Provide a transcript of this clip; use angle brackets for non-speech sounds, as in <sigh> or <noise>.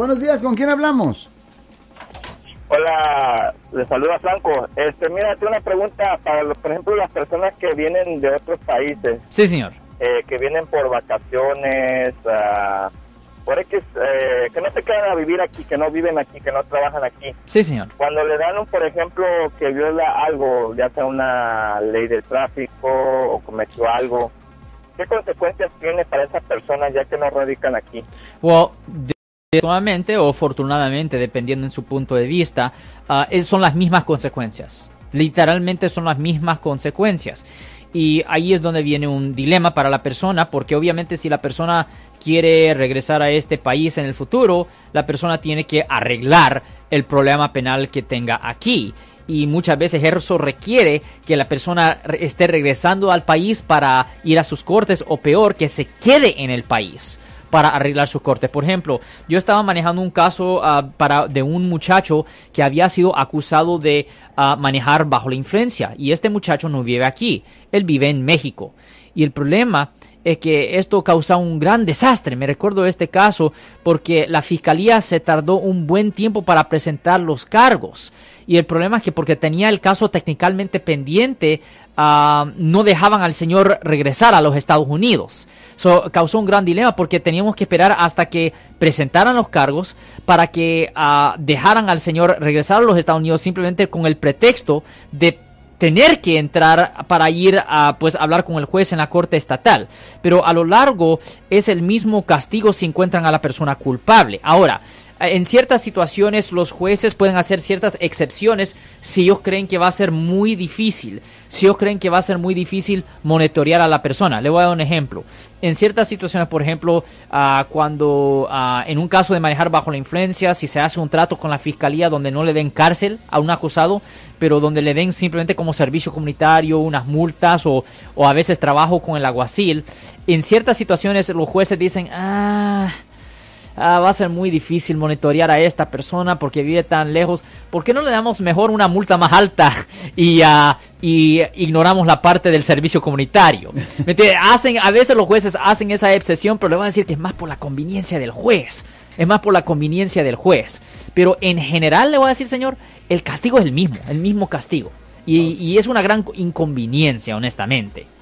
Buenos días, ¿con quién hablamos? Hola, le saluda Franco. Este, mira, tengo una pregunta para, por ejemplo, las personas que vienen de otros países. Sí, señor. Eh, que vienen por vacaciones, uh, por X, eh, que no se quedan a vivir aquí, que no viven aquí, que no trabajan aquí. Sí, señor. Cuando le dan, un, por ejemplo, que viola algo, ya sea una ley de tráfico o cometió algo, ¿qué consecuencias tiene para esas personas ya que no radican aquí? Well, Desafortunadamente o afortunadamente, dependiendo en su punto de vista, uh, son las mismas consecuencias. Literalmente son las mismas consecuencias. Y ahí es donde viene un dilema para la persona, porque obviamente si la persona quiere regresar a este país en el futuro, la persona tiene que arreglar el problema penal que tenga aquí. Y muchas veces eso requiere que la persona esté regresando al país para ir a sus cortes o peor, que se quede en el país para arreglar su corte. Por ejemplo, yo estaba manejando un caso uh, para, de un muchacho que había sido acusado de uh, manejar bajo la influencia y este muchacho no vive aquí, él vive en México. Y el problema es que esto causa un gran desastre. Me recuerdo este caso porque la fiscalía se tardó un buen tiempo para presentar los cargos. Y el problema es que porque tenía el caso técnicamente pendiente, uh, no dejaban al señor regresar a los Estados Unidos. So, causó un gran dilema porque teníamos que esperar hasta que presentaran los cargos para que uh, dejaran al señor regresar a los Estados Unidos simplemente con el pretexto de tener que entrar para ir a pues hablar con el juez en la corte estatal. Pero a lo largo es el mismo castigo si encuentran a la persona culpable. Ahora, en ciertas situaciones los jueces pueden hacer ciertas excepciones si ellos creen que va a ser muy difícil, si ellos creen que va a ser muy difícil monitorear a la persona. Le voy a dar un ejemplo. En ciertas situaciones, por ejemplo, uh, cuando uh, en un caso de manejar bajo la influencia, si se hace un trato con la fiscalía donde no le den cárcel a un acusado, pero donde le den simplemente como servicio comunitario unas multas o, o a veces trabajo con el aguacil, en ciertas situaciones los jueces dicen, ah, ah, va a ser muy difícil monitorear a esta persona porque vive tan lejos. ¿Por qué no le damos mejor una multa más alta y, uh, y ignoramos la parte del servicio comunitario? <laughs> hacen, a veces los jueces hacen esa excepción, pero le van a decir que es más por la conveniencia del juez. Es más por la conveniencia del juez. Pero en general le voy a decir, señor, el castigo es el mismo, el mismo castigo. Y, y es una gran inconveniencia, honestamente.